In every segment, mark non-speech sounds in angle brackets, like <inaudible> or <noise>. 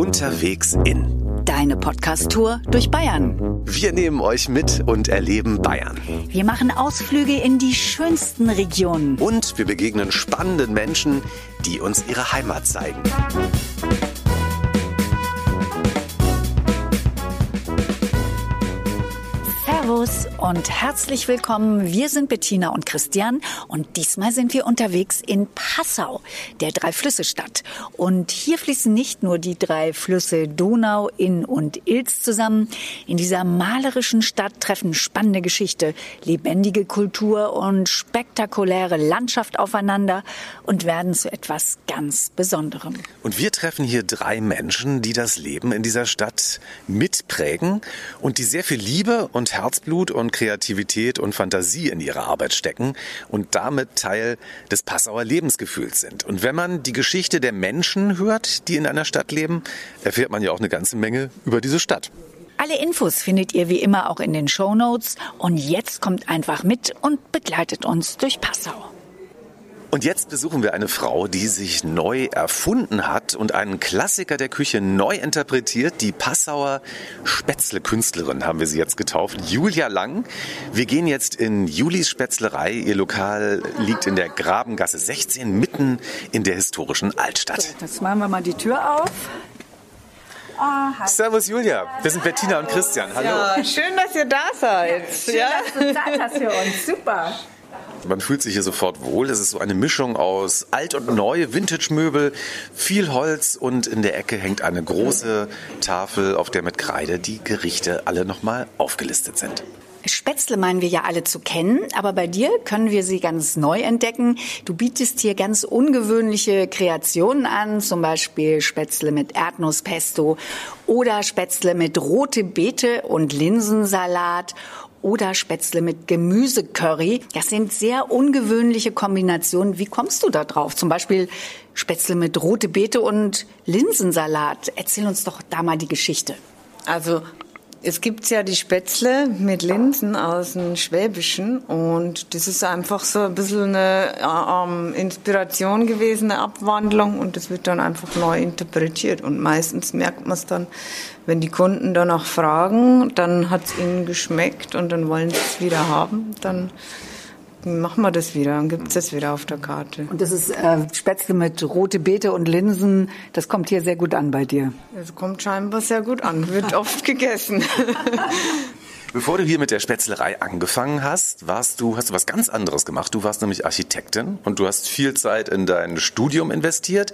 Unterwegs in. Deine Podcast-Tour durch Bayern. Wir nehmen euch mit und erleben Bayern. Wir machen Ausflüge in die schönsten Regionen. Und wir begegnen spannenden Menschen, die uns ihre Heimat zeigen. Servus und herzlich willkommen. Wir sind Bettina und Christian und diesmal sind wir unterwegs in Passau, der Drei-Flüsse-Stadt. Und hier fließen nicht nur die drei Flüsse Donau, Inn und Ilz zusammen. In dieser malerischen Stadt treffen spannende Geschichte, lebendige Kultur und spektakuläre Landschaft aufeinander und werden zu etwas ganz Besonderem. Und wir treffen hier drei Menschen, die das Leben in dieser Stadt mitprägen und die sehr viel Liebe und Herzblut Herzblut und Kreativität und Fantasie in ihre Arbeit stecken und damit Teil des Passauer Lebensgefühls sind. Und wenn man die Geschichte der Menschen hört, die in einer Stadt leben, erfährt man ja auch eine ganze Menge über diese Stadt. Alle Infos findet ihr wie immer auch in den Show Notes. Und jetzt kommt einfach mit und begleitet uns durch Passau. Und jetzt besuchen wir eine Frau, die sich neu erfunden hat und einen Klassiker der Küche neu interpretiert. Die Passauer Spätzle-Künstlerin haben wir sie jetzt getauft, Julia Lang. Wir gehen jetzt in Julis Spätzlerei. Ihr Lokal liegt in der Grabengasse 16, mitten in der historischen Altstadt. So, jetzt machen wir mal die Tür auf. Oh, Servus Julia, wir sind Bettina und Christian. Hallo. Ja, schön, dass ihr da seid. Schön, ja. dass du Zeit hast für uns. Super. Man fühlt sich hier sofort wohl. Es ist so eine Mischung aus alt und neu, Vintage-Möbel, viel Holz und in der Ecke hängt eine große Tafel, auf der mit Kreide die Gerichte alle nochmal aufgelistet sind. Spätzle meinen wir ja alle zu kennen, aber bei dir können wir sie ganz neu entdecken. Du bietest hier ganz ungewöhnliche Kreationen an, zum Beispiel Spätzle mit Erdnusspesto oder Spätzle mit rote Beete und Linsensalat oder Spätzle mit Gemüsecurry. Das sind sehr ungewöhnliche Kombinationen. Wie kommst du da drauf? Zum Beispiel Spätzle mit rote Beete und Linsensalat. Erzähl uns doch da mal die Geschichte. Also es gibt ja die Spätzle mit Linsen aus dem Schwäbischen und das ist einfach so ein bisschen eine ähm, Inspiration gewesen, eine Abwandlung und das wird dann einfach neu interpretiert. Und meistens merkt man es dann, wenn die Kunden danach fragen, dann hat es ihnen geschmeckt und dann wollen sie es wieder haben, dann machen wir das wieder, dann gibt es das wieder auf der Karte. Und das ist äh, Spätzle mit rote Beete und Linsen, das kommt hier sehr gut an bei dir. Das kommt scheinbar sehr gut an, wird <laughs> oft gegessen. <laughs> Bevor du hier mit der Spätzlerei angefangen hast, warst du, hast du was ganz anderes gemacht. Du warst nämlich Architektin und du hast viel Zeit in dein Studium investiert.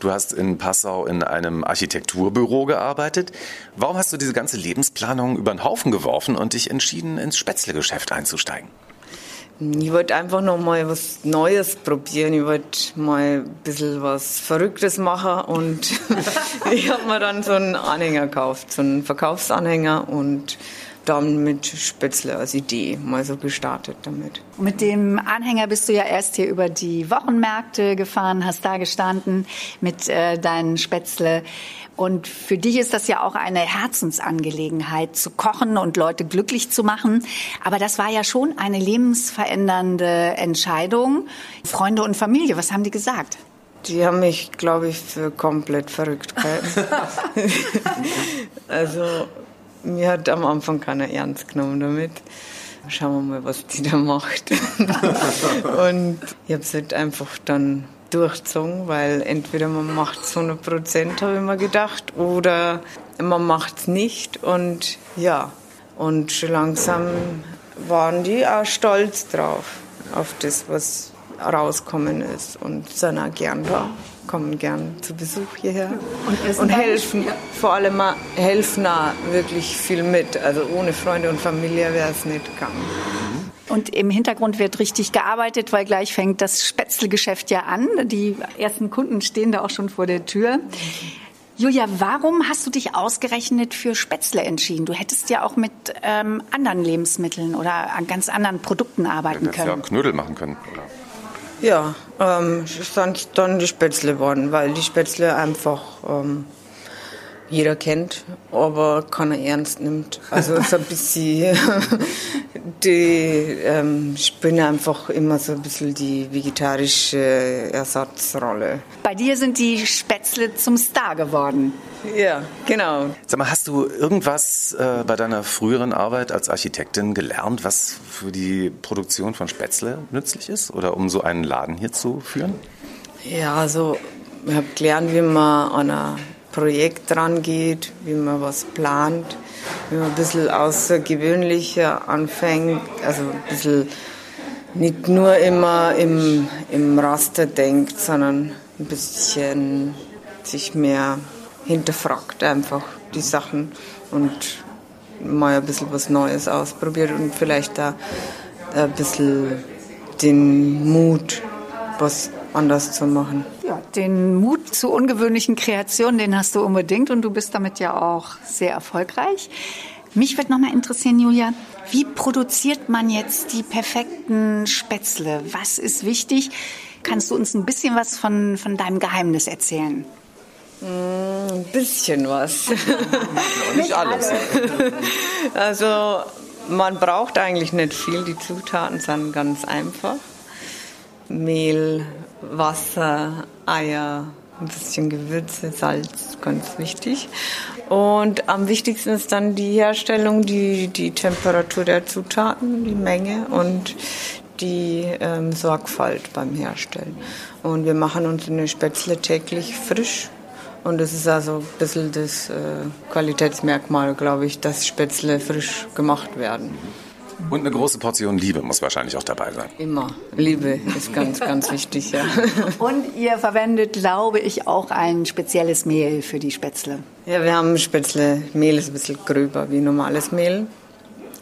Du hast in Passau in einem Architekturbüro gearbeitet. Warum hast du diese ganze Lebensplanung über den Haufen geworfen und dich entschieden, ins Spätzlegeschäft einzusteigen? Ich wollte einfach noch mal was Neues probieren. Ich wollte mal ein bisschen was Verrücktes machen und <laughs> ich habe mir dann so einen Anhänger gekauft, so einen Verkaufsanhänger und dann mit Spätzle als Idee mal so gestartet damit. Mit dem Anhänger bist du ja erst hier über die Wochenmärkte gefahren, hast da gestanden mit äh, deinen Spätzle. Und für dich ist das ja auch eine Herzensangelegenheit, zu kochen und Leute glücklich zu machen. Aber das war ja schon eine lebensverändernde Entscheidung. Freunde und Familie, was haben die gesagt? Die haben mich, glaube ich, für komplett verrückt gehalten. <laughs> also mir hat am Anfang keiner ernst genommen damit. Schauen wir mal, was die da macht. <laughs> und ich habe es halt einfach dann durchgezogen, weil entweder man macht es 100 Prozent, habe ich mir gedacht, oder man macht es nicht. Und ja, und schon langsam waren die auch stolz drauf, auf das, was rauskommen ist und sind auch gern da kommen gern zu Besuch hierher und, und helfen, vor allem helfen auch wirklich viel mit. Also ohne Freunde und Familie wäre es nicht gegangen. Und im Hintergrund wird richtig gearbeitet, weil gleich fängt das Spätzlegeschäft ja an. Die ersten Kunden stehen da auch schon vor der Tür. Julia, warum hast du dich ausgerechnet für Spätzle entschieden? Du hättest ja auch mit ähm, anderen Lebensmitteln oder an ganz anderen Produkten arbeiten können. Ja, Knödel machen können. Oder? Ja, ähm, sind dann die Spätzle geworden, weil die Spätzle einfach ähm, jeder kennt, aber keiner ernst nimmt. Also so ein bisschen, <laughs> die ähm, spielen einfach immer so ein bisschen die vegetarische Ersatzrolle. Bei dir sind die Spätzle zum Star geworden. Ja, genau. Sag mal, hast du irgendwas äh, bei deiner früheren Arbeit als Architektin gelernt, was für die Produktion von Spätzle nützlich ist oder um so einen Laden hier zu führen? Ja, also ich habe gelernt, wie man an ein Projekt rangeht, wie man was plant, wie man ein bisschen außergewöhnlicher anfängt, also ein bisschen nicht nur immer im, im Raster denkt, sondern ein bisschen sich mehr hinterfragt einfach die Sachen und mal ein bisschen was Neues ausprobiert und vielleicht da ein bisschen den Mut, was anders zu machen. Ja, den Mut zu ungewöhnlichen Kreationen, den hast du unbedingt und du bist damit ja auch sehr erfolgreich. Mich würde noch mal interessieren, Julia, wie produziert man jetzt die perfekten Spätzle? Was ist wichtig? Kannst du uns ein bisschen was von, von deinem Geheimnis erzählen? Ein bisschen was. <laughs> nicht alles. Also man braucht eigentlich nicht viel. Die Zutaten sind ganz einfach. Mehl, Wasser, Eier, ein bisschen Gewürze, Salz, ganz wichtig. Und am wichtigsten ist dann die Herstellung, die, die Temperatur der Zutaten, die Menge und die ähm, Sorgfalt beim Herstellen. Und wir machen unsere Spätzle täglich frisch. Und das ist also ein bisschen das äh, Qualitätsmerkmal, glaube ich, dass Spätzle frisch gemacht werden. Und eine große Portion Liebe muss wahrscheinlich auch dabei sein. Immer. Liebe ist ganz, ganz wichtig, ja. <laughs> Und ihr verwendet, glaube ich, auch ein spezielles Mehl für die Spätzle. Ja, wir haben Spätzle. Mehl ist ein bisschen gröber wie normales Mehl.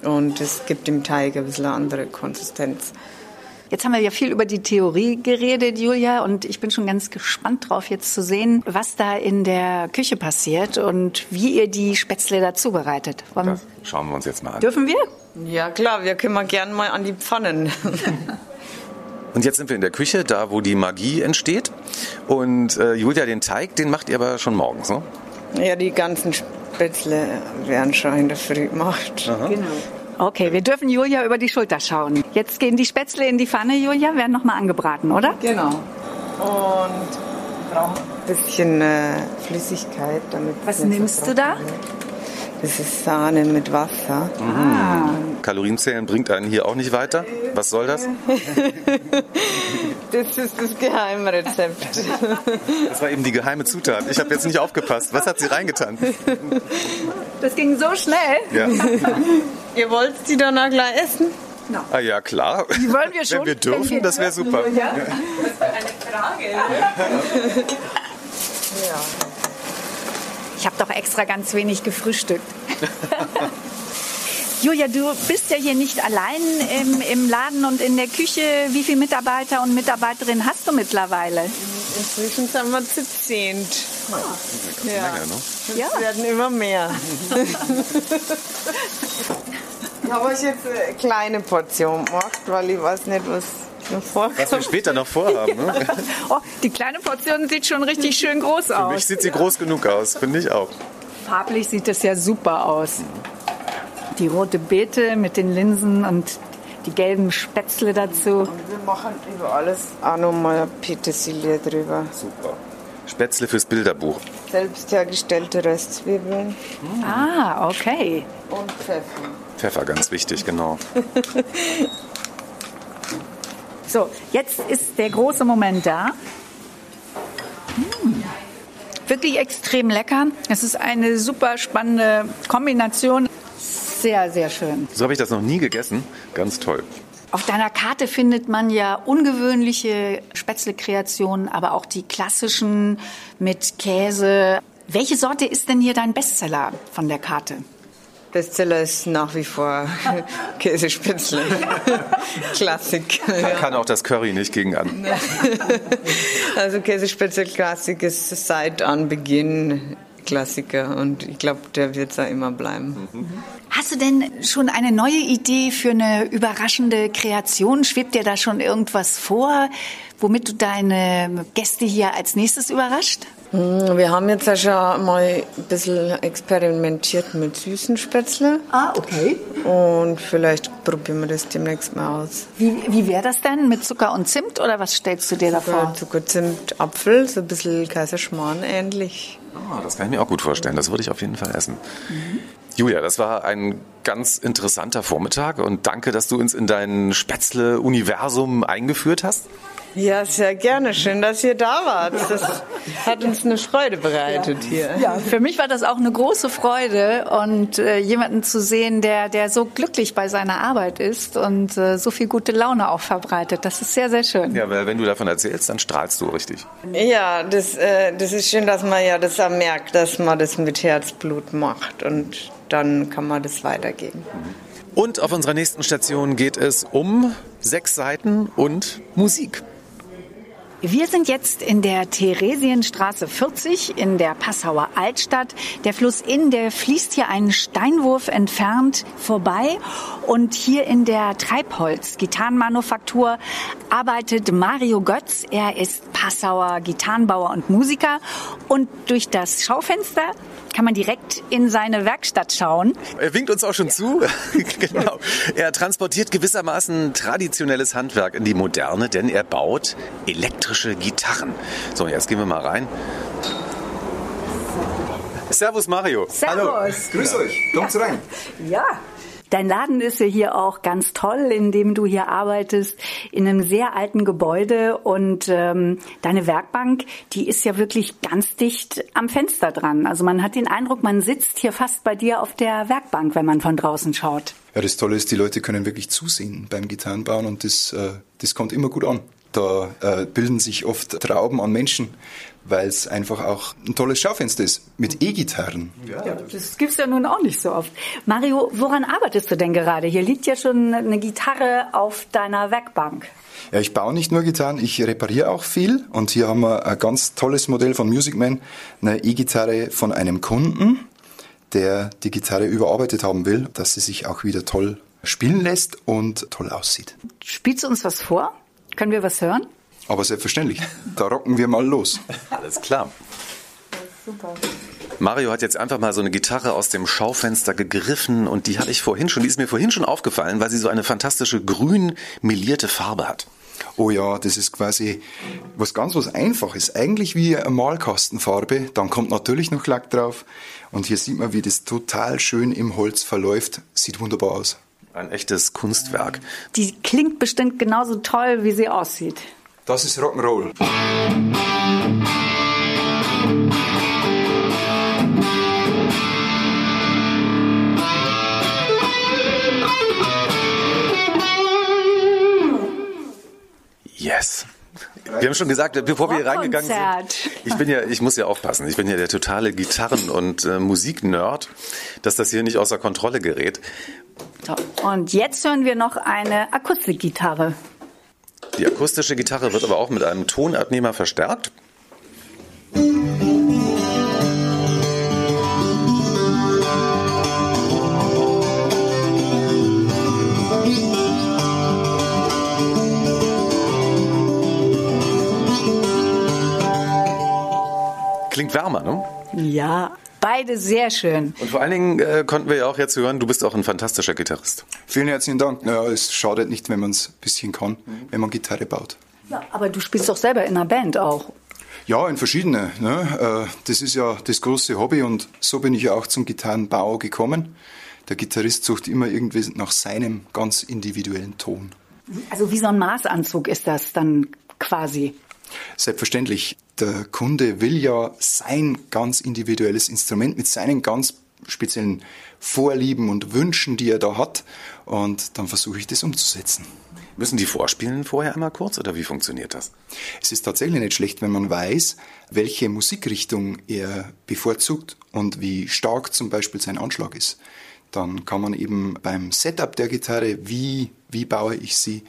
Und es gibt im Teig ein bisschen eine andere Konsistenz. Jetzt haben wir ja viel über die Theorie geredet, Julia, und ich bin schon ganz gespannt drauf, jetzt zu sehen, was da in der Küche passiert und wie ihr die Spätzle da zubereitet. Wollen- Das schauen wir uns jetzt mal an. Dürfen wir? Ja, klar, wir können mal gern mal an die Pfannen. <laughs> Und jetzt sind wir in der Küche, da wo die Magie entsteht. Und äh, Julia, den Teig, den macht ihr aber schon morgens, ne? ja, die ganzen Spätzle werden schon in der Früh gemacht. Genau. Okay, wir dürfen Julia über die Schulter schauen. Jetzt gehen die Spätzle in die Pfanne, Julia, werden nochmal angebraten, oder? Genau. Und wir brauchen ein bisschen äh, Flüssigkeit, damit Was nimmst du da? wird. Das ist Sahne mit Wasser. Kalorienzählen bringt einen hier auch nicht weiter. Was soll das? <laughs> Das ist das Geheimrezept. Das war eben die geheime Zutat. Ich habe jetzt nicht aufgepasst. Was hat sie reingetan? Das ging so schnell. Ja. <laughs> Ihr wollt die dann auch gleich essen? Ah ja, klar. Die wollen wir schon. Wenn wir dürfen, das wäre super. Ja. Ja. Ich habe doch extra ganz wenig gefrühstückt. <laughs> Julia, du bist ja hier nicht allein im, im Laden und in der Küche. Wie viele Mitarbeiter und Mitarbeiterinnen hast du mittlerweile? Inzwischen sind wir zu zehnt. Ja. Menge, ne? Es Ja. werden immer mehr. <laughs> ich habe euch jetzt eine kleine Portion gemacht, weil ich weiß nicht, was noch Was wir vorkommt. später noch vorhaben. Ne? <laughs> Oh, die kleine Portion sieht schon richtig schön groß Für mich aus. sieht sie groß genug aus, finde ich auch. Farblich sieht das ja super aus. Die rote Beete mit den Linsen und die gelben Spätzle dazu. Und wir machen über alles auch nochmal Petersilie drüber. Super. Spätzle fürs Bilderbuch. Selbst hergestellte Röstzwiebeln Ah, okay. und Pfeffer. Pfeffer, ganz wichtig, genau. <laughs> So, jetzt ist der große Moment da. Mm. Wirklich extrem lecker. Es ist eine super spannende Kombination. Sehr, sehr schön. So habe ich das noch nie gegessen. Ganz toll. Auf deiner Karte findet man ja ungewöhnliche Spätzle-Kreationen, aber auch die klassischen mit Käse. Welche Sorte ist denn hier dein Bestseller von der Karte? Bestseller ist nach wie vor <laughs> Käsespätzle. <laughs> Klassik. Da kann auch das Curry nicht gegen an. <laughs> Also Käsespätzle Klassik ist seit Anbeginn Klassiker und ich glaube, der wird da immer bleiben. Hast du denn schon eine neue Idee für eine überraschende Kreation? Schwebt dir da schon irgendwas vor, womit du deine Gäste hier als nächstes überrascht? Hm, wir haben jetzt ja schon mal ein bisschen experimentiert mit süßen Spätzle. Ah, okay. Und vielleicht probieren wir das demnächst mal aus. Wie, wie wäre das denn mit Zucker und Zimt oder was stellst du dir da vor? Zucker, Zimt, Apfel, so ein bisschen Kaiserschmarrn ähnlich. Ah, das kann ich mir auch gut vorstellen. Das würde ich auf jeden Fall essen. Mhm. Julia, das war ein ganz interessanter Vormittag und danke, dass du uns in dein Spätzle-Universum eingeführt hast. Ja, sehr gerne. Schön, dass ihr da wart. Das hat uns eine Freude bereitet ja. hier. Ja, für mich war das auch eine große Freude und äh, jemanden zu sehen, der, der so glücklich bei seiner Arbeit ist und äh, so viel gute Laune auch verbreitet. Das ist sehr, sehr schön. Ja, weil wenn du davon erzählst, dann strahlst du richtig. Ja, das, äh, das ist schön, dass man ja das auch merkt, dass man das mit Herzblut macht und dann kann man das weitergeben. Und auf unserer nächsten Station geht es um sechs Seiten und Musik. Wir sind jetzt in der Theresienstraße 40 in der Passauer Altstadt. Der Fluss Inn, der fließt hier einen Steinwurf entfernt vorbei. Und hier in der Treibholz-Gitarrenmanufaktur arbeitet Mario Götz. Er ist Passauer Gitarrenbauer und Musiker. Und durch das Schaufenster kann man direkt in seine Werkstatt schauen. Er winkt uns auch schon zu. <laughs> genau. Er transportiert gewissermaßen traditionelles Handwerk in die Moderne, denn er baut elektrische Gitarren. So, jetzt gehen wir mal rein. Servus Mario. Servus. Hallo. Grüß euch. Kommt ja. rein. Ja. Dein Laden ist ja hier auch ganz toll, in dem du hier arbeitest, in einem sehr alten Gebäude und ähm, deine Werkbank, die ist ja wirklich ganz dicht am Fenster dran. Also man hat den Eindruck, man sitzt hier fast bei dir auf der Werkbank, wenn man von draußen schaut. Ja, das Tolle ist, die Leute können wirklich zusehen beim Gitarrenbauen und das, äh, das kommt immer gut an. Da äh, bilden sich oft Trauben an Menschen, weil es einfach auch ein tolles Schaufenster ist mit E-Gitarren. Ja. das gibt's ja nun auch nicht so oft. Mario, woran arbeitest du denn gerade? Hier liegt ja schon eine Gitarre auf deiner Werkbank. Ja, ich baue nicht nur Gitarren, ich repariere auch viel. Und hier haben wir ein ganz tolles Modell von Music Man, eine E-Gitarre von einem Kunden, der die Gitarre überarbeitet haben will, dass sie sich auch wieder toll spielen lässt und toll aussieht. Spielst du uns was vor? Können wir was hören? Aber selbstverständlich. Da rocken wir mal los. Alles klar. Super. Mario hat jetzt einfach mal so eine Gitarre aus dem Schaufenster gegriffen und die hatte ich vorhin schon, die ist mir vorhin schon aufgefallen, weil sie so eine fantastische grün melierte Farbe hat. Oh ja, das ist quasi was ganz was Einfaches. Eigentlich wie eine Malkastenfarbe. Dann kommt natürlich noch Lack drauf. Und hier sieht man, wie das total schön im Holz verläuft. Sieht wunderbar aus. Ein echtes Kunstwerk. Die klingt bestimmt genauso toll, wie sie aussieht. Das ist Rock'n'Roll. Yes. Wir haben schon gesagt, bevor wir hier reingegangen sind, ich bin ja, ich muss ja aufpassen, ich bin ja der totale Gitarren- und äh, Musiknerd, dass das hier nicht außer Kontrolle gerät. So, und jetzt hören wir noch eine Akustikgitarre. Die akustische Gitarre wird aber auch mit einem Tonabnehmer verstärkt. Klingt wärmer, ne? Ja, Beide sehr schön. Und vor allen Dingen äh, konnten wir ja auch jetzt hören, du bist auch ein fantastischer Gitarrist. Vielen herzlichen Dank. Ja, es schadet nicht, wenn man es ein bisschen kann, wenn man Gitarre baut. Ja, aber du spielst doch selber in einer Band auch. Ja, in verschiedene. Ne? Äh, das ist ja das große Hobby und so bin ich ja auch zum Gitarrenbau gekommen. Der Gitarrist sucht immer irgendwie nach seinem ganz individuellen Ton. Also wie so ein Maßanzug ist das dann quasi. Selbstverständlich. Der Kunde will ja sein ganz individuelles Instrument mit seinen ganz speziellen Vorlieben und Wünschen, die er da hat. Und dann versuche ich das umzusetzen. Müssen die vorspielen vorher einmal kurz oder wie funktioniert das? Es ist tatsächlich nicht schlecht, wenn man weiß, welche Musikrichtung er bevorzugt und wie stark zum Beispiel sein Anschlag ist. Dann kann man eben beim Setup der Gitarre, wie, wie baue ich sie,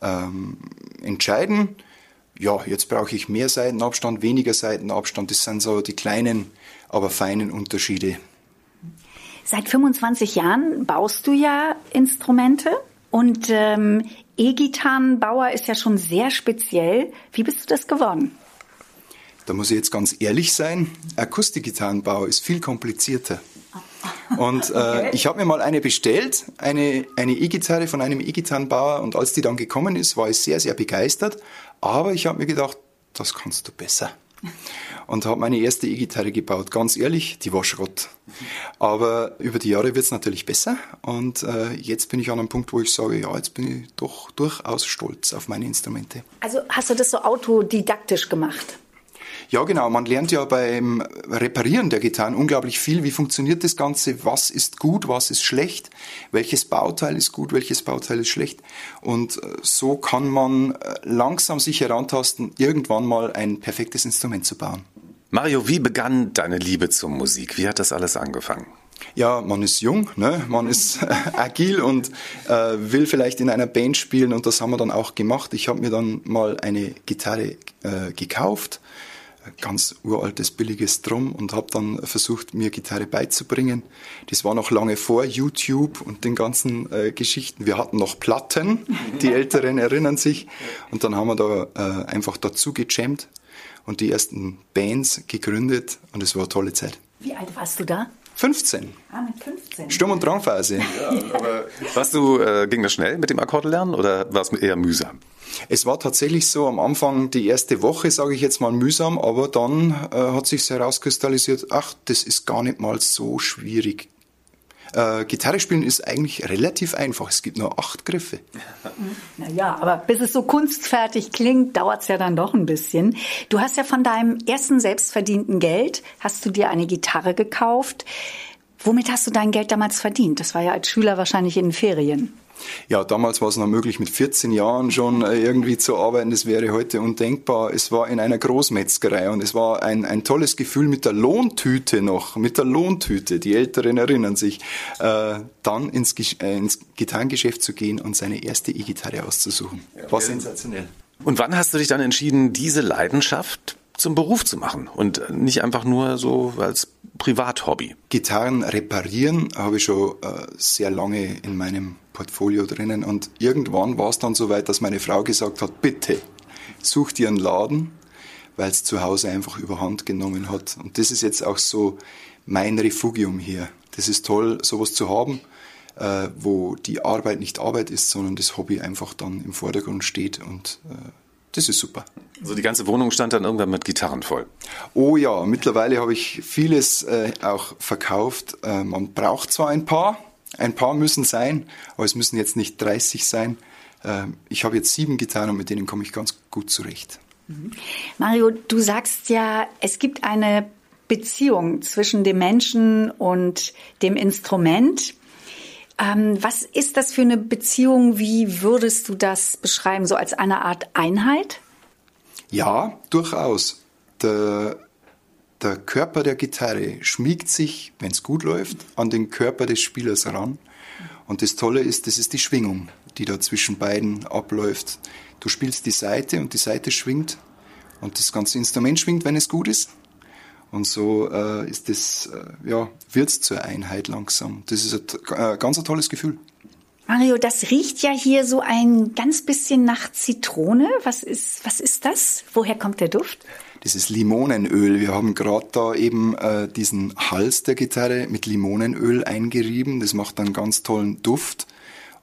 ähm, entscheiden, ja, jetzt brauche ich mehr Seitenabstand, weniger Seitenabstand. Das sind so die kleinen, aber feinen Unterschiede. Seit 25 Jahren baust du ja Instrumente und ähm, E-Gitarrenbauer ist ja schon sehr speziell. Wie bist du das geworden? Da muss ich jetzt ganz ehrlich sein, Akustikgitarrenbau ist viel komplizierter. <laughs> Und äh, okay. ich habe mir mal eine bestellt, eine eine E-Gitarre von einem E-Gitarrenbauer. Und als die dann gekommen ist, war ich sehr, sehr begeistert. Aber ich habe mir gedacht, das kannst du besser. Und habe meine erste E-Gitarre gebaut. Ganz ehrlich, die war Schrott. Aber über die Jahre wird es natürlich besser. Und äh, jetzt bin ich an einem Punkt, wo ich sage, ja, jetzt bin ich doch durchaus stolz auf meine Instrumente. Also hast du das so autodidaktisch gemacht? Ja, genau. Man lernt ja beim Reparieren der Gitarren unglaublich viel. Wie funktioniert das Ganze? Was ist gut? Was ist schlecht? Welches Bauteil ist gut? Welches Bauteil ist schlecht? Und äh, so kann man äh, langsam sich herantasten, irgendwann mal ein perfektes Instrument zu bauen. Mario, wie begann deine Liebe zur Musik? Wie hat das alles angefangen? Ja, man ist jung, ne? man ist agil und äh, will vielleicht in einer Band spielen und das haben wir dann auch gemacht. Ich habe mir dann mal eine Gitarre äh, gekauft, ganz uraltes, billiges Drum und habe dann versucht, mir Gitarre beizubringen. Das war noch lange vor YouTube und den ganzen äh, Geschichten. Wir hatten noch Platten, <laughs> die Älteren erinnern sich. Und dann haben wir da äh, einfach dazu gejammt und die ersten Bands gegründet und es war eine tolle Zeit. Wie alt warst du da? 15. Ah, mit 15. Sturm- und Drangphase. Ja, aber warst du, äh, ging das schnell mit dem Akkordlernen oder war es eher mühsam? Es war tatsächlich so am Anfang die erste Woche, sage ich jetzt mal mühsam, aber dann äh, hat sich herauskristallisiert, ach, das ist gar nicht mal so schwierig. Äh, Gitarre spielen ist eigentlich relativ einfach. Es gibt nur acht Griffe. Naja, aber bis es so kunstfertig klingt, dauert es ja dann doch ein bisschen. Du hast ja von deinem ersten selbstverdienten Geld, hast du dir eine Gitarre gekauft. Womit hast du dein Geld damals verdient? Das war ja als Schüler wahrscheinlich in den Ferien. Ja, damals war es noch möglich, mit 14 Jahren schon äh, irgendwie zu arbeiten. Das wäre heute undenkbar. Es war in einer Großmetzgerei und es war ein, ein tolles Gefühl mit der Lohntüte noch, mit der Lohntüte. Die Älteren erinnern sich, äh, dann ins, äh, ins Gitarrengeschäft zu gehen und seine erste E-Gitarre auszusuchen. War sensationell. Und wann hast du dich dann entschieden, diese Leidenschaft zum Beruf zu machen und nicht einfach nur so als Privathobby? Gitarren reparieren habe ich schon äh, sehr lange in meinem Portfolio drinnen und irgendwann war es dann so weit, dass meine Frau gesagt hat, bitte such dir einen Laden, weil es zu Hause einfach überhand genommen hat. Und das ist jetzt auch so mein Refugium hier. Das ist toll, sowas zu haben, äh, wo die Arbeit nicht Arbeit ist, sondern das Hobby einfach dann im Vordergrund steht und äh, das ist super. Also die ganze Wohnung stand dann irgendwann mit Gitarren voll. Oh ja, mittlerweile habe ich vieles äh, auch verkauft. Äh, man braucht zwar ein paar, ein paar müssen sein, aber es müssen jetzt nicht 30 sein. Äh, ich habe jetzt sieben Gitarren und mit denen komme ich ganz gut zurecht. Mhm. Mario, du sagst ja, es gibt eine Beziehung zwischen dem Menschen und dem Instrument. Ähm, was ist das für eine Beziehung? Wie würdest du das beschreiben? So als eine Art Einheit? Ja, durchaus. Der, der Körper der Gitarre schmiegt sich, wenn es gut läuft, an den Körper des Spielers ran. Und das Tolle ist, das ist die Schwingung, die da zwischen beiden abläuft. Du spielst die Seite und die Seite schwingt und das ganze Instrument schwingt, wenn es gut ist. Und so äh, ist das, äh, ja, wird's zur Einheit langsam. Das ist ein äh, ganz ein tolles Gefühl. Mario, das riecht ja hier so ein ganz bisschen nach Zitrone. Was ist, was ist das? Woher kommt der Duft? Das ist Limonenöl. Wir haben gerade da eben äh, diesen Hals der Gitarre mit Limonenöl eingerieben. Das macht einen ganz tollen Duft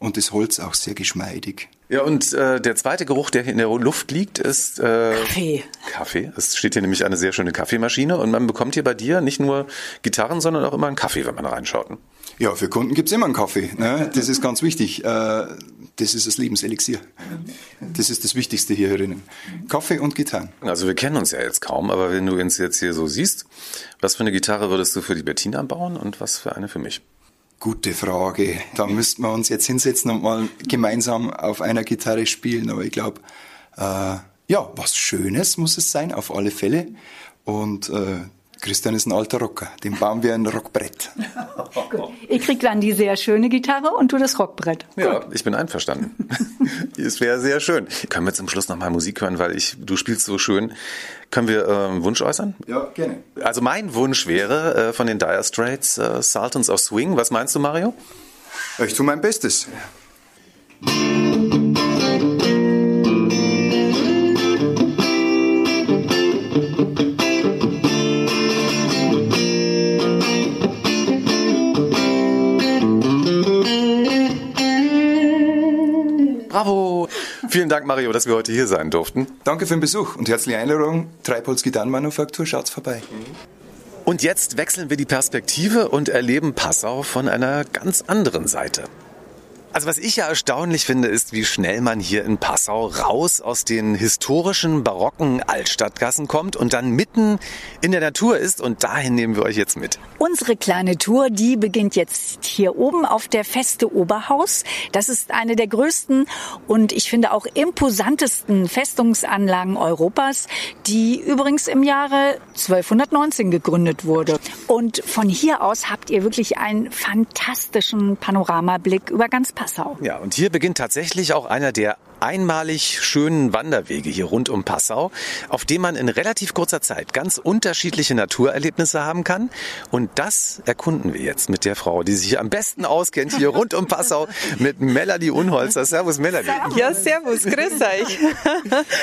und das Holz auch sehr geschmeidig. Ja, und äh, der zweite Geruch, der hier in der Luft liegt, ist äh, Kaffee. Kaffee. Es steht hier nämlich eine sehr schöne Kaffeemaschine und man bekommt hier bei dir nicht nur Gitarren, sondern auch immer einen Kaffee, wenn man reinschaut. Ne? Ja, für Kunden gibt's immer einen Kaffee. Ne? Das ist ganz wichtig. Äh, das ist das Lebenselixier. Das ist das Wichtigste hier drinnen. Kaffee und Gitarren. Also wir kennen uns ja jetzt kaum, aber wenn du uns jetzt hier so siehst, was für eine Gitarre würdest du für die Bettina bauen und was für eine für mich? Gute Frage. Da müssten wir uns jetzt hinsetzen und mal gemeinsam auf einer Gitarre spielen. Aber ich glaube, äh, ja, was Schönes muss es sein, auf alle Fälle. Und äh, Christian ist ein alter Rocker. Dem bauen wir ein Rockbrett. <laughs> ich krieg dann die sehr schöne Gitarre und du das Rockbrett. Ja, Gut. ich bin einverstanden. <laughs> es wäre sehr schön. Können wir zum Schluss noch mal Musik hören, weil ich, du spielst so schön. Können wir äh, einen Wunsch äußern? Ja, gerne. Also mein Wunsch wäre äh, von den Dire Straits äh, Sultans of Swing. Was meinst du, Mario? Ich tue mein Bestes. Dank, Mario, dass wir heute hier sein durften. Danke für den Besuch und herzliche Einladung. Treibholz Gitarrenmanufaktur, schaut's vorbei. Und jetzt wechseln wir die Perspektive und erleben Passau von einer ganz anderen Seite. Also was ich ja erstaunlich finde, ist, wie schnell man hier in Passau raus aus den historischen, barocken Altstadtgassen kommt und dann mitten in der Natur ist. Und dahin nehmen wir euch jetzt mit. Unsere kleine Tour, die beginnt jetzt hier oben auf der Feste Oberhaus. Das ist eine der größten und ich finde auch imposantesten Festungsanlagen Europas, die übrigens im Jahre 1219 gegründet wurde. Und von hier aus habt ihr wirklich einen fantastischen Panoramablick über ganz Passau. Passau. Ja, und hier beginnt tatsächlich auch einer der einmalig schönen Wanderwege hier rund um Passau, auf dem man in relativ kurzer Zeit ganz unterschiedliche Naturerlebnisse haben kann. Und das erkunden wir jetzt mit der Frau, die sich am besten auskennt, hier rund um Passau, mit Melanie Unholzer. Servus, Melanie. Ja, servus, grüß euch.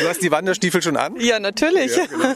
Du hast die Wanderstiefel schon an? Ja, natürlich. Ja, genau.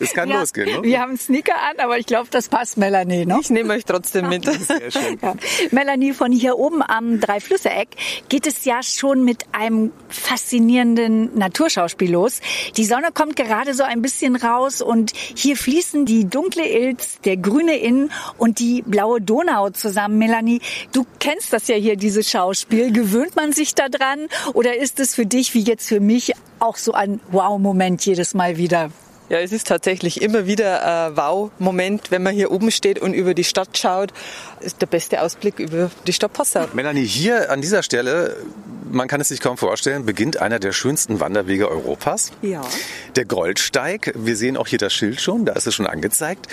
Es kann ja, losgehen, ne? Wir haben Sneaker an, aber ich glaube, das passt Melanie, ne? Ich nehme euch trotzdem mit. <laughs> Sehr schön. Ja. Melanie, von hier oben am Dreiflüsse-Eck geht es ja schon mit einem faszinierenden Naturschauspiel los. Die Sonne kommt gerade so ein bisschen raus und hier fließen die dunkle Ilz, der grüne Inn und die blaue Donau zusammen. Melanie, du kennst das ja hier, dieses Schauspiel. Gewöhnt man sich daran oder ist es für dich wie jetzt für mich auch so ein Wow-Moment jedes Mal wieder? Ja, es ist tatsächlich immer wieder ein Wow-Moment, wenn man hier oben steht und über die Stadt schaut. Das ist der beste Ausblick über die Stadt Passau. Melanie, hier an dieser Stelle, man kann es sich kaum vorstellen, beginnt einer der schönsten Wanderwege Europas. Ja. Der Goldsteig. Wir sehen auch hier das Schild schon, da ist es schon angezeigt.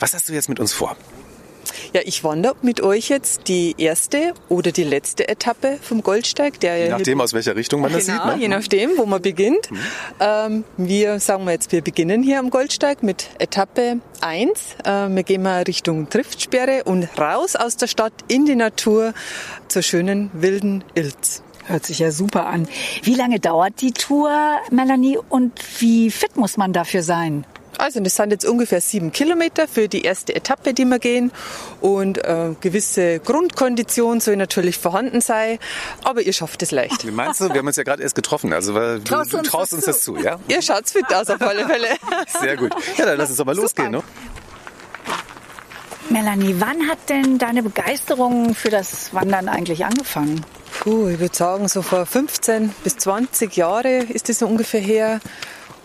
Was hast du jetzt mit uns vor? Ja, ich wandere mit euch jetzt die erste oder die letzte Etappe vom Goldsteig. Der je nachdem, aus welcher Richtung man das genau, sieht. Ne? je nachdem, wo man beginnt. Mhm. Ähm, wir sagen wir jetzt, wir beginnen hier am Goldsteig mit Etappe 1. Äh, wir gehen mal Richtung Triftsperre und raus aus der Stadt in die Natur zur schönen wilden Ilz. Hört sich ja super an. Wie lange dauert die Tour, Melanie, und wie fit muss man dafür sein? Also das sind jetzt ungefähr sieben Kilometer für die erste Etappe, die wir gehen. Und äh, gewisse Grundkondition soll natürlich vorhanden sein, aber ihr schafft es leicht. Wie meinst du? Wir haben uns ja gerade erst getroffen. Also weil du, du traust uns das zu, ja? Ihr schaut fit aus auf alle Fälle. <laughs> Sehr gut. Ja, dann lass uns doch mal Super. losgehen. Ne? Melanie, wann hat denn deine Begeisterung für das Wandern eigentlich angefangen? Puh, ich würde sagen, so vor 15 bis 20 Jahre ist es so ungefähr her.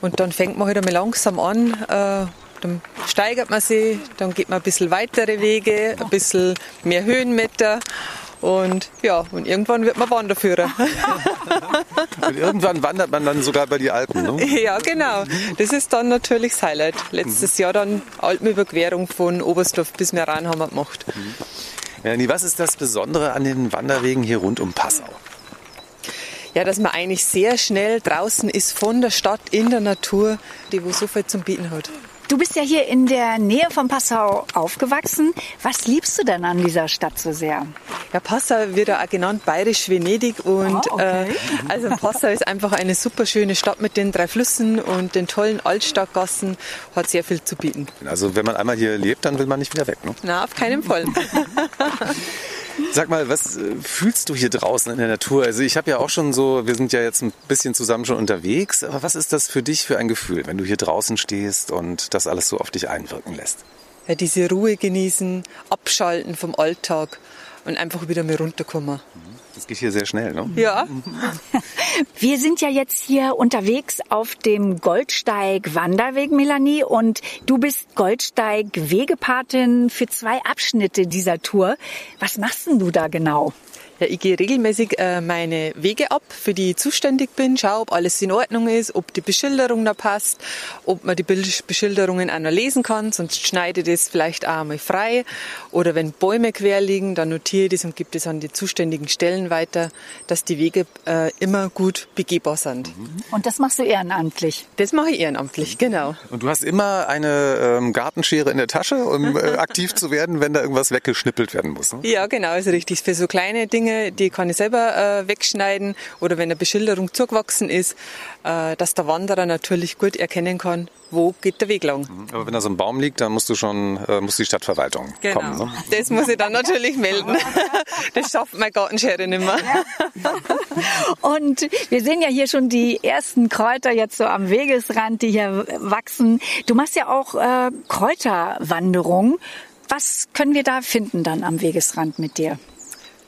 Und dann fängt man halt einmal langsam an. Äh, dann steigert man sich, dann geht man ein bisschen weitere Wege, ein bisschen mehr Höhenmeter. Und ja, und irgendwann wird man Wanderführer. <laughs> und irgendwann wandert man dann sogar bei die Alpen, ne? <laughs> Ja, genau. Das ist dann natürlich das Highlight. Letztes mhm. Jahr dann Alpenüberquerung von Oberstdorf bis Meran haben wir gemacht. Mhm. Melanie, was ist das Besondere an den Wanderwegen hier rund um Passau? Ja, dass man eigentlich sehr schnell draußen ist von der Stadt in der Natur, die wo so viel zum Bieten hat. Du bist ja hier in der Nähe von Passau aufgewachsen. Was liebst du denn an dieser Stadt so sehr? Ja, Passau wird ja auch genannt bayerisch Venedig und oh, okay. äh, also Passau ist einfach eine super schöne Stadt mit den drei Flüssen und den tollen Altstadtgassen, hat sehr viel zu bieten. Also wenn man einmal hier lebt, dann will man nicht wieder weg, ne? Na, auf keinen Fall. <laughs> Sag mal, was äh, fühlst du hier draußen in der Natur? Also ich habe ja auch schon so, wir sind ja jetzt ein bisschen zusammen schon unterwegs, aber was ist das für dich für ein Gefühl, wenn du hier draußen stehst und das alles so auf dich einwirken lässt? Ja, diese Ruhe genießen, abschalten vom Alltag und einfach wieder mal runterkommen. Das geht hier sehr schnell, ne? Ja. <laughs> Wir sind ja jetzt hier unterwegs auf dem Goldsteig Wanderweg, Melanie, und du bist Goldsteig Wegepatin für zwei Abschnitte dieser Tour. Was machst denn du da genau? Ja, ich gehe regelmäßig äh, meine Wege ab, für die ich zuständig bin, schaue, ob alles in Ordnung ist, ob die Beschilderung da passt, ob man die Beschilderungen auch noch lesen kann, sonst schneide ich das vielleicht auch einmal frei. Oder wenn Bäume quer liegen, dann notiere ich das und gebe das an die zuständigen Stellen weiter, dass die Wege äh, immer gut begehbar sind. Und das machst du ehrenamtlich? Das mache ich ehrenamtlich, genau. Und du hast immer eine ähm, Gartenschere in der Tasche, um äh, aktiv zu werden, wenn da irgendwas weggeschnippelt werden muss? Ne? Ja, genau, ist richtig. Für so kleine Dinge Dinge, die kann ich selber äh, wegschneiden oder wenn eine Beschilderung zugewachsen ist, äh, dass der Wanderer natürlich gut erkennen kann, wo geht der Weg lang. Aber wenn da so ein Baum liegt, dann musst du schon, äh, muss die Stadtverwaltung Genau. kommen. Ne? Das muss ich dann natürlich melden. <laughs> Das schafft meine Gartenschere nicht mehr. <laughs> Und wir sehen ja hier schon die ersten Kräuter jetzt so am Wegesrand, die hier wachsen. Du machst ja auch äh, Kräuterwanderung. Was können wir da finden dann am Wegesrand mit dir?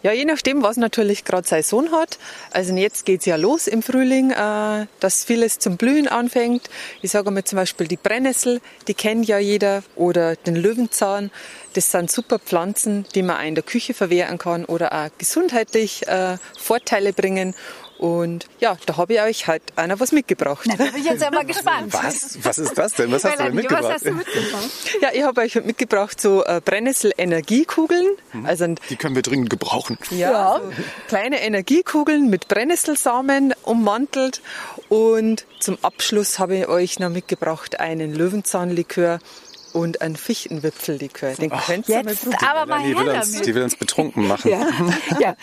Ja, je nachdem, was natürlich gerade Saison hat. Also jetzt geht's ja los im Frühling, äh, dass vieles zum Blühen anfängt. Ich sage mal zum Beispiel die Brennnessel, die kennt ja jeder, oder den Löwenzahn. Das sind super Pflanzen, die man auch in der Küche verwehren kann oder auch gesundheitlich äh, Vorteile bringen. Und ja, da habe ich euch halt einer was mitgebracht. Na, da bin ich jetzt ja mal gespannt. Was? Was ist das denn? Was hast du denn Melanie, was mitgebracht? hast du mitgebracht? Ja, ich habe euch mitgebracht so äh, Brennnessel-Energiekugeln. Also ein Die können wir dringend gebrauchen. Ja, so kleine Energiekugeln mit Brennnesselsamen ummantelt. Und zum Abschluss habe ich euch noch mitgebracht einen Löwenzahnlikör und einen Fichtenwipfellikör. Den könnt ihr mal Jetzt probieren. aber mal die, will her uns, damit. die will uns betrunken machen. Ja. ja.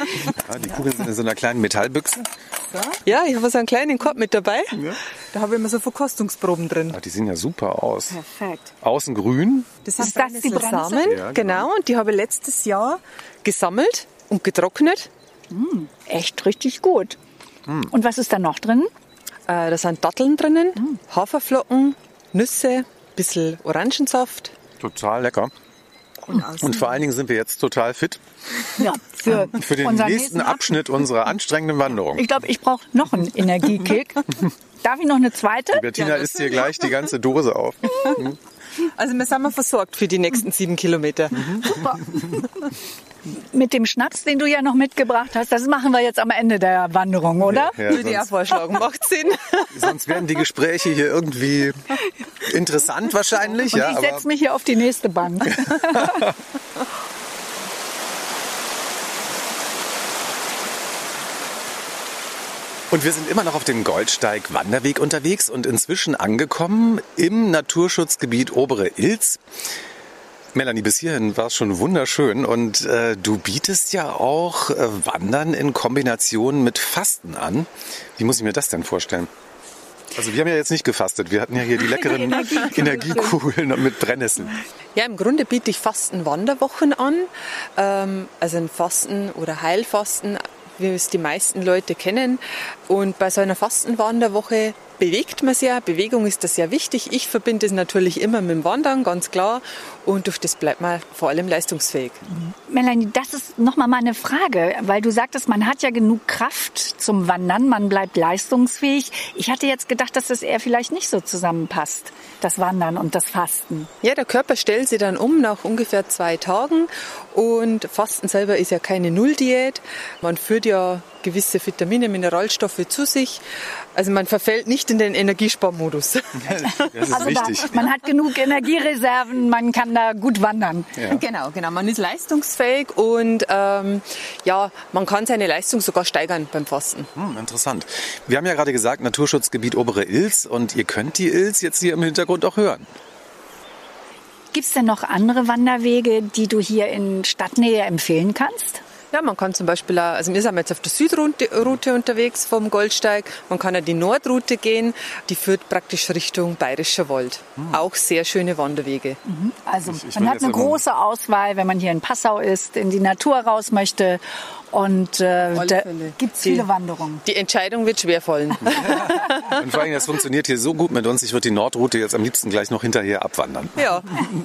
Ja, die Kugeln sind in so einer kleinen Metallbüchse. Ja, ich habe so einen kleinen Korb mit dabei. Da habe ich immer so Verkostungsproben drin. Ah, die sehen ja super aus. Perfekt. Außen grün. Das ist das, die. Ja, genau. genau. Und die habe ich letztes Jahr gesammelt und getrocknet. Echt richtig gut. Und was ist da noch drin? Äh, da sind Datteln drinnen, Haferflocken, Nüsse, bisschen Orangensaft. Total lecker. Und vor allen Dingen sind wir jetzt total fit Ja, für, für den unseren nächsten Abschnitt unserer anstrengenden Wanderung. Ich glaube, ich brauche noch einen Energiekick. <laughs> Darf ich noch eine zweite? Bettina isst hier gleich die ganze Dose auf. <laughs> Also wir sind mal versorgt für die nächsten sieben Kilometer. Super. Mit dem Schnaps, den du ja noch mitgebracht hast, das machen wir jetzt am Ende der Wanderung, oder? Ja, Würde ich vorschlagen, macht Sinn. <laughs> sonst werden die Gespräche hier irgendwie interessant wahrscheinlich. Und ja, ich setze mich hier auf die nächste Bank. <laughs> Und wir sind immer noch auf dem Goldsteig Wanderweg unterwegs und inzwischen angekommen im Naturschutzgebiet Obere Ilz. Melanie, bis hierhin war es schon wunderschön und äh, du bietest ja auch äh, Wandern in Kombination mit Fasten an. Wie muss ich mir das denn vorstellen? Also wir haben ja jetzt nicht gefastet, wir hatten ja hier die <laughs> leckeren Energiekugeln. Energiekugeln mit Brennnesseln. Ja, im Grunde biete ich Fasten-Wanderwochen an. Ähm, also ein Fasten oder Heilfasten, wie es die meisten Leute kennen. Und bei so einer Fastenwanderwoche bewegt man sich ja. Bewegung ist das sehr wichtig. Ich verbinde es natürlich immer mit dem Wandern, ganz klar. Und durch das bleibt man vor allem leistungsfähig. Melanie, das ist nochmal meine Frage, weil du sagtest, man hat ja genug Kraft zum Wandern, man bleibt leistungsfähig. Ich hatte jetzt gedacht, dass das eher vielleicht nicht so zusammenpasst, das Wandern und das Fasten. Ja, der Körper stellt sich dann um nach ungefähr zwei Tagen. Und Fasten selber ist ja keine Nulldiät. Man führt ja gewisse Vitamine, Mineralstoffe zu sich. Also man verfällt nicht in den Energiesparmodus. <laughs> Das ist Also wichtig. da, man hat genug Energiereserven, man kann da gut wandern. Ja. Genau, genau. Man ist leistungsfähig und ähm, ja, man kann seine Leistung sogar steigern beim Fasten. Hm, interessant. Wir haben ja gerade gesagt, Naturschutzgebiet Obere Ilz und ihr könnt die Ilz jetzt hier im Hintergrund auch hören. Gibt es denn noch andere Wanderwege, die du hier in Stadtnähe empfehlen kannst? Ja, man kann zum Beispiel, auch, also wir sind jetzt auf der Südroute Route unterwegs vom Goldsteig. Man kann ja die Nordroute gehen, die führt praktisch Richtung Bayerischer Wald. Auch sehr schöne Wanderwege. Also ich man will hat eine große Auswahl, wenn man hier in Passau ist, in die Natur raus möchte. Und äh, da gibt es viele Wanderungen. Die Entscheidung wird schwer fallen. <laughs> <laughs> Und vor allem, das funktioniert hier so gut mit uns. Ich würde die Nordroute jetzt am liebsten gleich noch hinterher abwandern. ja,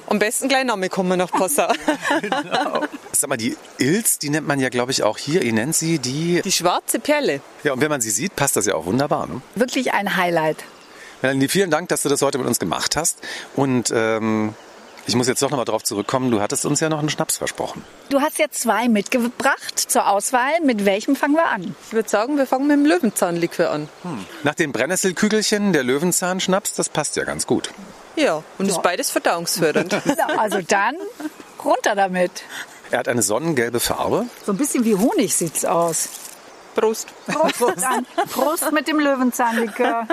am besten gleich Name kommen nach Passau. <laughs> Sag mal, die Ilz, die nennt man ja, glaube ich, auch hier. Ihr nennt sie die. Die schwarze Perle. Ja, und wenn man sie sieht, passt das ja auch wunderbar. Ne? Wirklich ein Highlight. Melanie, vielen Dank, dass du das heute mit uns gemacht hast. Und ähm, ich muss jetzt doch nochmal drauf zurückkommen. Du hattest uns ja noch einen Schnaps versprochen. Du hast ja zwei mitgebracht zur Auswahl. Mit welchem fangen wir an? Ich würde sagen, wir fangen mit dem Löwenzahnlikör an. Nach dem Brennnesselkügelchen, der Löwenzahnschnaps, das passt ja ganz gut. Ja, und ist beides verdauungsfördernd. Ja, <laughs> also dann runter damit. Er hat eine sonnengelbe Farbe. So ein bisschen wie Honig sieht's aus. Prost. Prost, dann. Prost mit dem Löwenzahnlikör.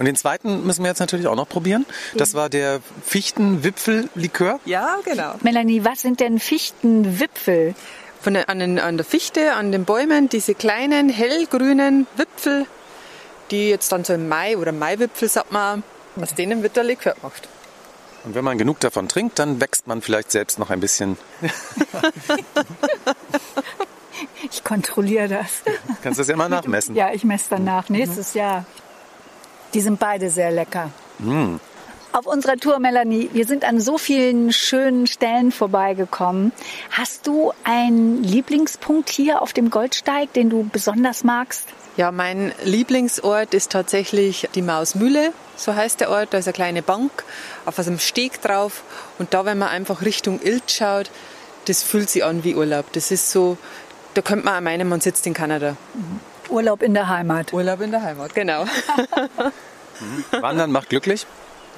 Und den zweiten müssen wir jetzt natürlich auch noch probieren. Das war der Fichtenwipfellikör. Ja, genau. Melanie, was sind denn Fichtenwipfel? Von der, an, den, an der Fichte, an den Bäumen, diese kleinen hellgrünen Wipfel, die jetzt dann so im Mai oder Maiwipfel, sagt man, aus denen wird der Likör gemacht. Und wenn man genug davon trinkt, dann wächst man vielleicht selbst noch ein bisschen. <laughs> Ich kontrolliere das. Kannst du das ja mal nachmessen? Ja, ich messe danach. Nächstes Jahr. Die sind beide sehr lecker. Auf unserer Tour, Melanie, wir sind an so vielen schönen Stellen vorbeigekommen. Hast du einen Lieblingspunkt hier auf dem Goldsteig, den du besonders magst? Ja, mein Lieblingsort ist tatsächlich die Mausmühle, so heißt der Ort. Da ist eine kleine Bank auf einem Steg drauf. Und da, wenn man einfach Richtung Ilt schaut, das fühlt sich an wie Urlaub. Das ist so, da könnte man auch meinen, man sitzt in Kanada. Urlaub in der Heimat. Urlaub in der Heimat, genau. <laughs> Wandern macht glücklich.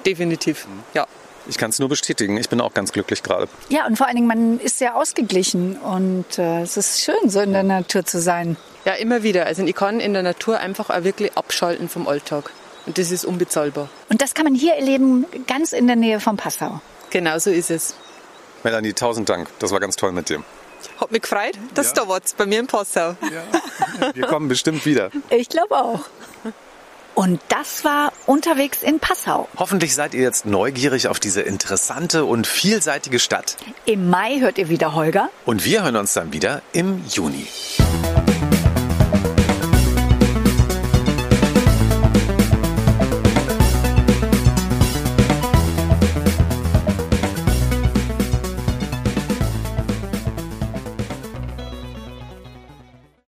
Definitiv, ja. Ich kann es nur bestätigen. Ich bin auch ganz glücklich gerade. Ja, und vor allen Dingen, man ist sehr ausgeglichen und äh, es ist schön, so in der Natur zu sein. Ja, immer wieder. Also ich kann in der Natur einfach auch wirklich abschalten vom Alltag. Und das ist unbezahlbar. Und das kann man hier erleben, ganz in der Nähe von Passau. Genau so ist es. Melanie, tausend Dank. Das war ganz toll mit dir. Hat mich gefreut, dass du da warst, bei mir in Passau. Wir kommen bestimmt wieder. Ich glaube auch. Und das war unterwegs in Passau. Hoffentlich seid ihr jetzt neugierig auf diese interessante und vielseitige Stadt. Im Mai hört ihr wieder Holger. Und wir hören uns dann wieder im Juni.